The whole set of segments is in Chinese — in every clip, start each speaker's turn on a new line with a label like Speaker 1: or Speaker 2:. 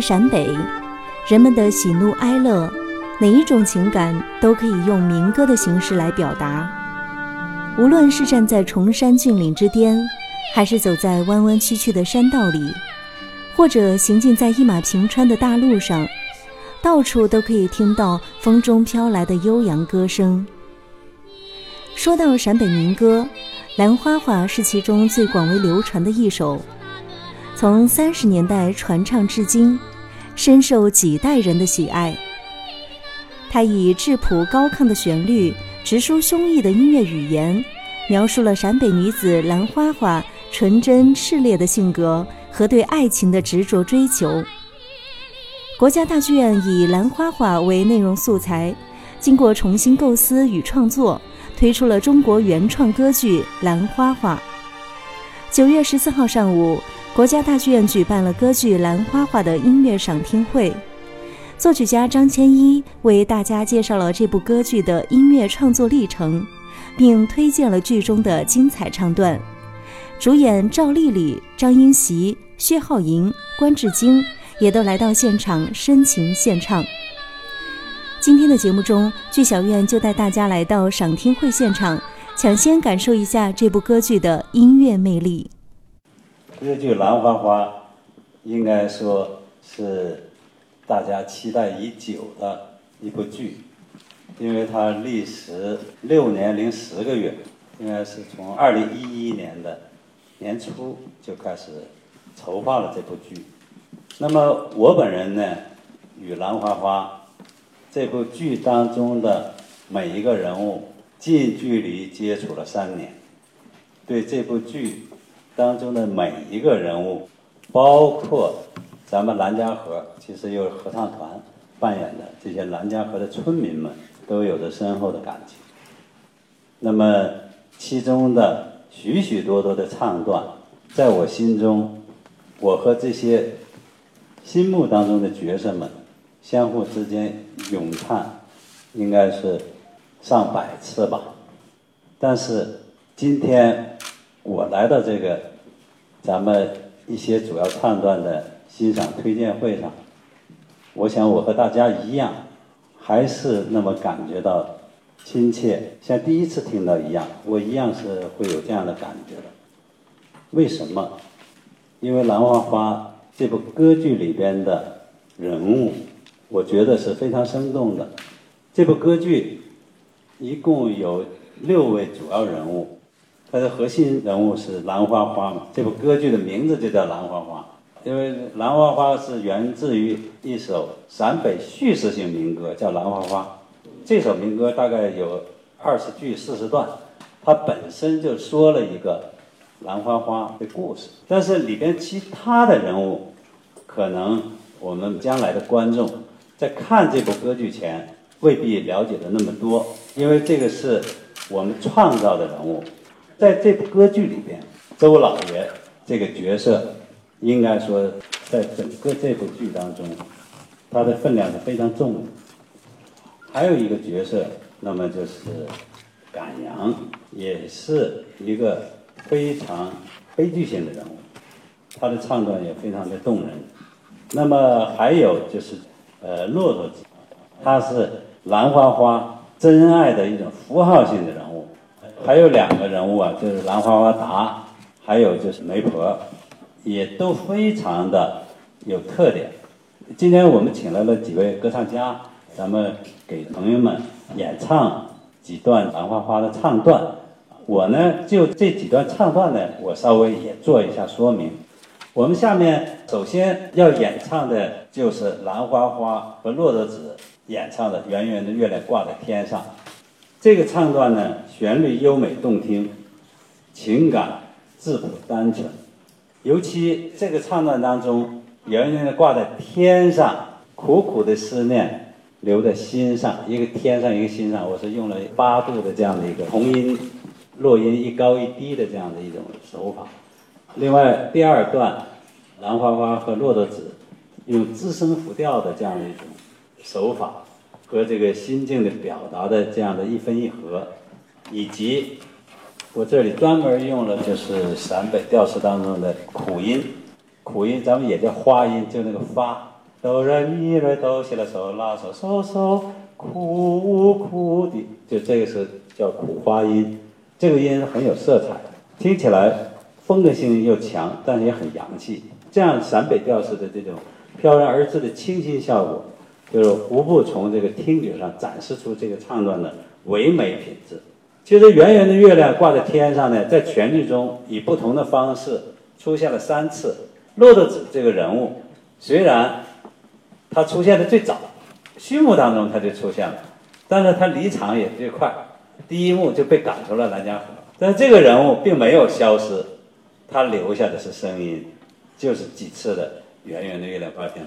Speaker 1: 在陕北，人们的喜怒哀乐，哪一种情感都可以用民歌的形式来表达。无论是站在崇山峻岭之巅，还是走在弯弯曲曲的山道里，或者行进在一马平川的大路上，到处都可以听到风中飘来的悠扬歌声。说到陕北民歌，《兰花花》是其中最广为流传的一首。从三十年代传唱至今，深受几代人的喜爱。它以质朴高亢的旋律、直抒胸臆的音乐语言，描述了陕北女子兰花花纯真炽烈的性格和对爱情的执着追求。国家大剧院以兰花花为内容素材，经过重新构思与创作，推出了中国原创歌剧《兰花花》。九月十四号上午。国家大剧院举办了歌剧《兰花花》的音乐赏听会，作曲家张千一为大家介绍了这部歌剧的音乐创作历程，并推荐了剧中的精彩唱段。主演赵丽丽、张英习、薛浩莹、关智京也都来到现场深情献唱。今天的节目中，剧小院就带大家来到赏听会现场，抢先感受一下这部歌剧的音乐魅力。
Speaker 2: 这剧《兰花花》应该说是大家期待已久的一部剧，因为它历时六年零十个月，应该是从二零一一年的年初就开始筹划了这部剧。那么我本人呢，与《兰花花》这部剧当中的每一个人物近距离接触了三年，对这部剧。当中的每一个人物，包括咱们兰家河，其实有合唱团扮演的这些兰家河的村民们，都有着深厚的感情。那么其中的许许多多的唱段，在我心中，我和这些心目当中的角色们相互之间咏叹，应该是上百次吧。但是今天我来到这个。咱们一些主要唱段的欣赏推荐会上，我想我和大家一样，还是那么感觉到亲切，像第一次听到一样，我一样是会有这样的感觉的。为什么？因为《兰花花》这部歌剧里边的人物，我觉得是非常生动的。这部歌剧一共有六位主要人物。它的核心人物是兰花花嘛？这部歌剧的名字就叫兰花花，因为兰花花是源自于一首陕北叙事性民歌，叫兰花花。这首民歌大概有二十句四十段，它本身就说了一个兰花花的故事。但是里边其他的人物，可能我们将来的观众在看这部歌剧前未必了解的那么多，因为这个是我们创造的人物。在这部歌剧里边，周老爷这个角色，应该说在整个这部剧当中，他的分量是非常重的。还有一个角色，那么就是赶羊，也是一个非常悲剧性的人物，他的唱段也非常的动人。那么还有就是，呃，骆驼，他是兰花花真爱的一种符号性的人物。还有两个人物啊，就是兰花花达，还有就是媒婆，也都非常的有特点。今天我们请来了几位歌唱家，咱们给朋友们演唱几段兰花花的唱段。我呢，就这几段唱段呢，我稍微也做一下说明。我们下面首先要演唱的就是兰花花和骆驼子演唱的《圆圆的月亮挂在天上》。这个唱段呢，旋律优美动听，情感质朴单纯。尤其这个唱段当中，圆圆的挂在天上，苦苦的思念留在心上，一个天上，一个心上。我是用了八度的这样的一个同音落音一高一低的这样的一种手法。另外，第二段，兰花花和骆驼子用自身浮调的这样的一种手法。和这个心境的表达的这样的一分一合，以及我这里专门用了就是陕北调式当中的苦音，苦音咱们也叫花音，就那个发，哆来咪来哆西来嗦拉嗦嗦嗦，苦苦的，就这个是叫苦花音，这个音很有色彩，听起来风格性又强，但是也很洋气。这样陕北调式的这种飘然而至的清新效果，就是无不从这个听觉上展示出这个唱段的唯美品质。其实圆圆的月亮挂在天上呢，在全剧中以不同的方式出现了三次。骆驼子这个人物，虽然他出现的最早，序幕当中他就出现了，但是他离场也最快，第一幕就被赶出了兰江河。但这个人物并没有消失，他留下的是声音，就是几次的圆圆的月亮挂天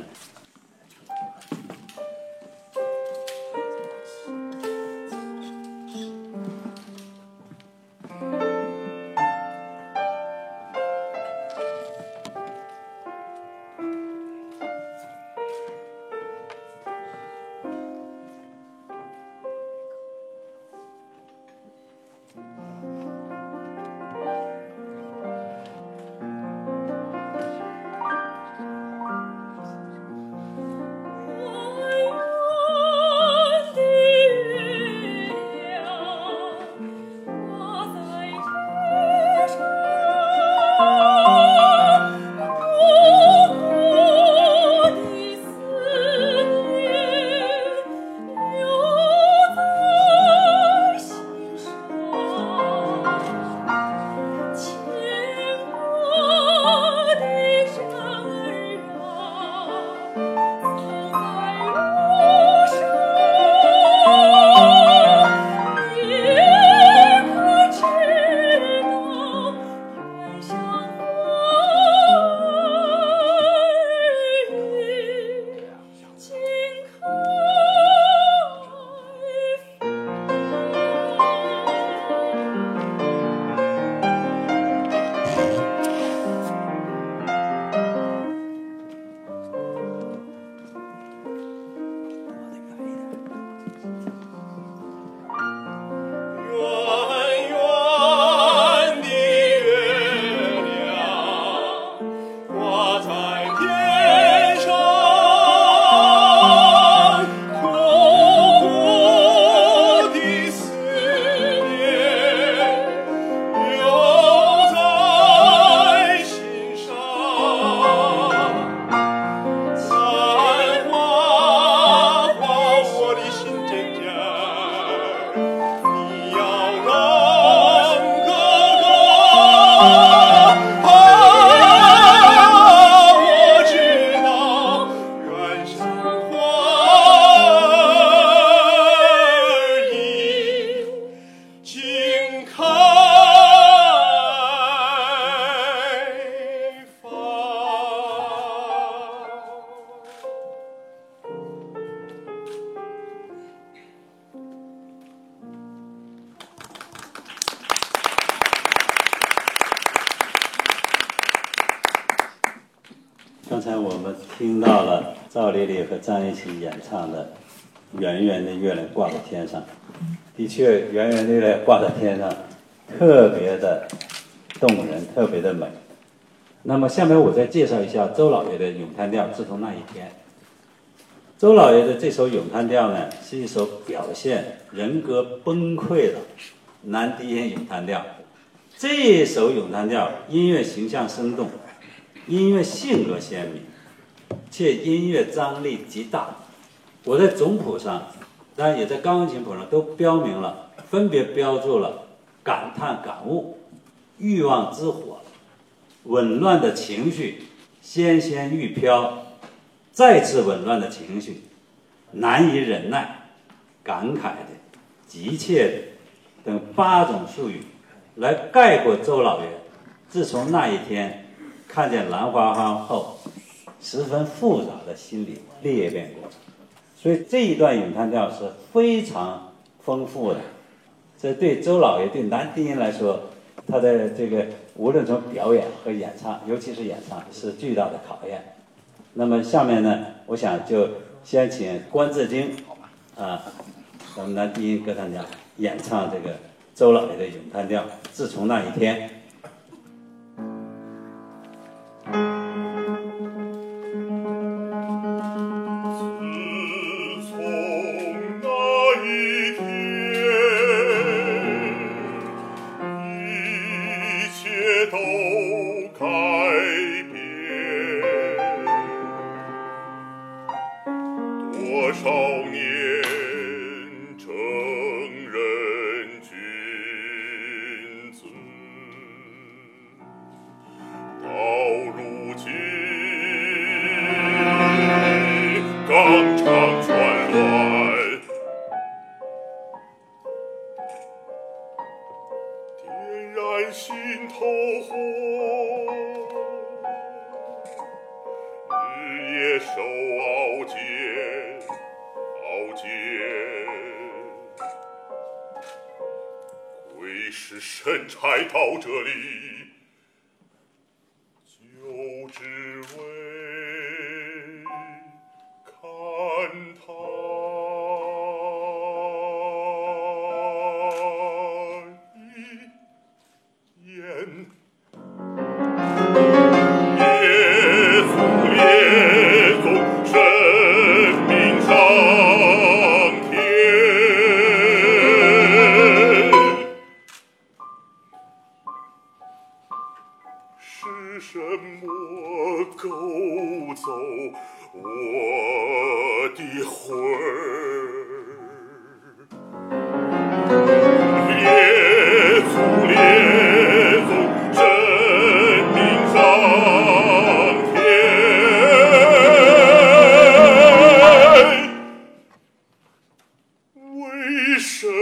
Speaker 2: 了赵丽丽和张艺兴演唱的《圆圆的月亮挂在天上》，的确，圆圆的月亮挂在天上，特别的动人，特别的美。那么，下面我再介绍一下周老爷的咏叹调《自从那一天》。周老爷的这首咏叹调呢，是一首表现人格崩溃的男低音咏叹调。这首咏叹调音乐形象生动。音乐性格鲜明，且音乐张力极大。我在总谱上，当然也在钢琴谱上都标明了，分别标注了感叹、感悟、欲望之火、紊乱的情绪、纤纤欲飘、再次紊乱的情绪、难以忍耐、感慨的、急切的等八种术语，来概括周老爷自从那一天。看见兰花花后，十分复杂的心理裂变过程，所以这一段咏叹调是非常丰富的。这对周老爷对男低音来说，他的这个无论从表演和演唱，尤其是演唱，是巨大的考验。那么下面呢，我想就先请关志京，啊，咱们男低音歌唱家演唱这个周老爷的咏叹调。自从那一天。
Speaker 3: 多少年。为什么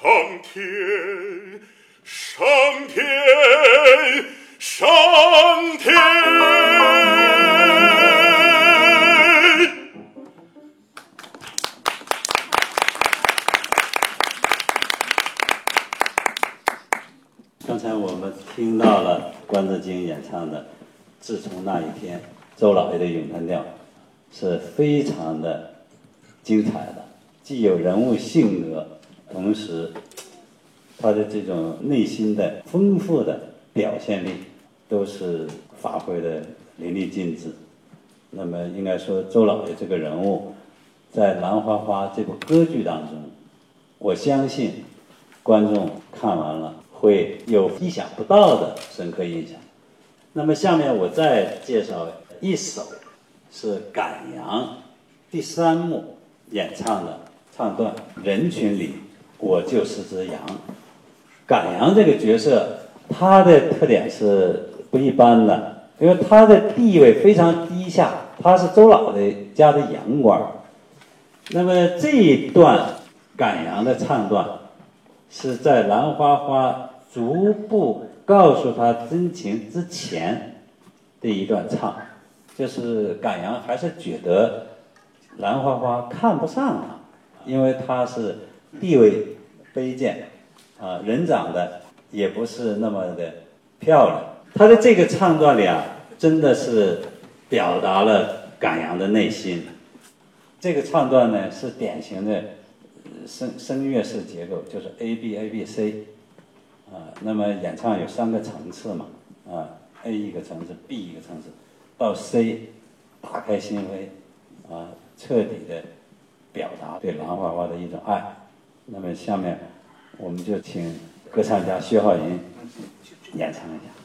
Speaker 3: 上天上天上天，
Speaker 2: 刚才我们听到了关泽金演唱的《自从那一天》，周老爷的咏叹调是非常的精彩的，既有人物性格。同时他的这种内心的丰富的表现力都是发挥的淋漓尽致。那么应该说，周老爷这个人物在《兰花花》这部歌剧当中，我相信观众看完了会有意想不到的深刻印象。那么下面我再介绍。一首是赶羊第三幕演唱的唱段，人群里我就是只羊。赶羊这个角色，他的特点是不一般的，因为他的地位非常低下，他是周老的家的羊倌那么这一段赶羊的唱段，是在兰花花逐步告诉他真情之前的一段唱。就是赶羊还是觉得兰花花看不上他，因为他是地位卑贱，啊，人长得也不是那么的漂亮。他的这个唱段里啊，真的是表达了感羊的内心。这个唱段呢是典型的声声乐式结构，就是 A B A B C，啊，那么演唱有三个层次嘛，啊，A 一个层次，B 一个层次。到 C，打开心扉，啊，彻底的表达对兰花花的一种爱。那么下面，我们就请歌唱家薛浩云演唱一下。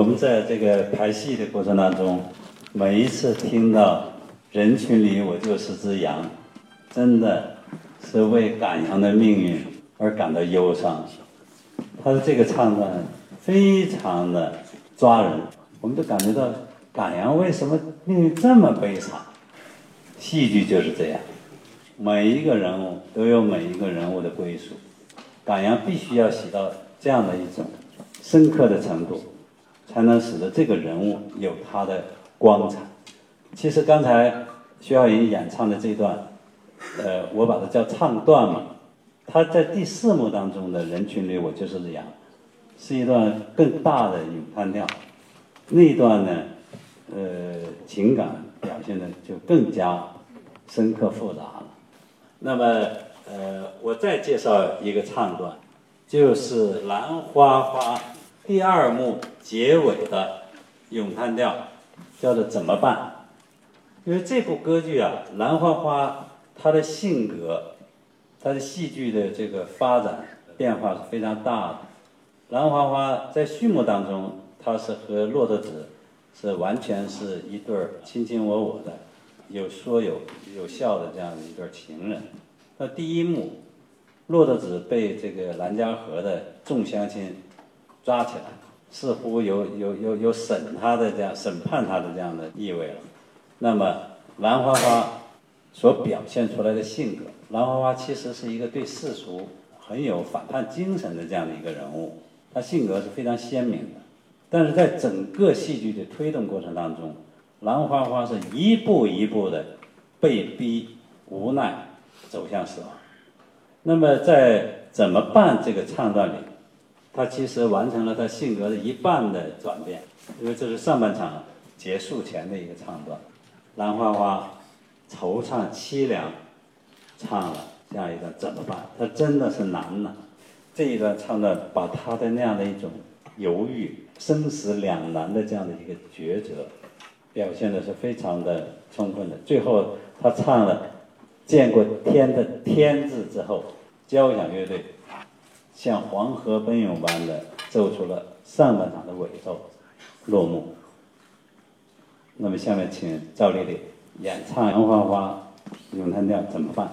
Speaker 4: 我
Speaker 2: 们在这个排戏的过程当中，每一次听到“人群里我就是只羊”，真的是为赶羊的命运而感到忧伤。他的这个唱段非常的抓人，我们都感觉到赶羊为什么命运这么悲惨？戏剧就是这样，每一个人物都有每一个人物的归属，赶羊必须要写到这样的一种深刻的程度。才能使得这个人物有他的光彩。其实刚才徐小莹演唱的这段，呃，我把它叫唱段嘛。他在第四幕当中的人群里，我就是这样，是一段更大的咏叹调。那一段呢，呃，情感表现的就更加深刻复杂了。那么，呃，我再介绍一个唱段，就是《兰花花》。第二幕结尾的咏叹调叫做怎么办？因为这部歌剧啊，《兰花花》它的性格，它的戏剧的这个发展变化是非常大的。兰花花在序幕当中，它是和骆驼子是完全是一对儿卿卿我我的，有说有有笑的这样的一对情人。那第一幕，骆驼子被这个兰家河的众乡亲。抓起来，似乎有有有有审他的这样审判他的这样的意味了。那么兰花花所表现出来的性格，兰花花其实是一个对世俗很有反叛精神的这样的一个人物，他性格是非常鲜明的。但是在整个戏剧的推动过程当中，兰花花是一步一步的被逼无奈走向死亡。那么在怎么办这个唱段里？他其实完成了他性格的一半的转变，因为这是上半场结束前的一个唱段，兰花花惆怅凄凉，唱了这样一段怎么办？他真的是难呐。这一段唱的把他的那样的一种犹豫、生死两难的这样的一个抉择，表现的是非常的充分的。最后他唱了见过天的天字之后，交响乐队。像黄河奔涌般的奏出了上半场的尾奏，落幕。那么下面请赵丽丽演唱《杨花花》咏叹调，怎么办？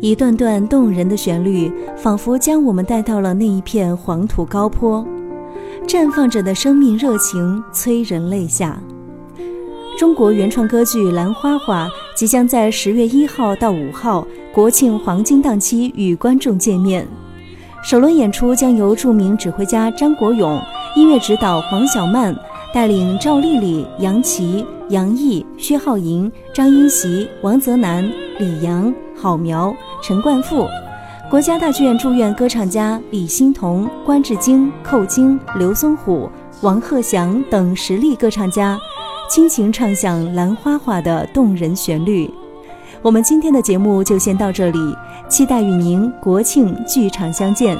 Speaker 1: 一段段动人的旋律，仿佛将我们带到了那一片黄土高坡，绽放着的生命热情催人泪下。中国原创歌剧《兰花花》即将在十月一号到五号国庆黄金档期与观众见面。首轮演出将由著名指挥家张国勇、音乐指导黄小曼带领赵丽丽、杨琪、杨毅、薛浩莹、张英席、王泽南、李阳、郝苗。陈冠富，国家大剧院驻院歌唱家李欣彤、关志京、寇京、刘松虎、王鹤祥等实力歌唱家，倾情唱响《兰花花》的动人旋律。我们今天的节目就先到这里，期待与您国庆剧场相见。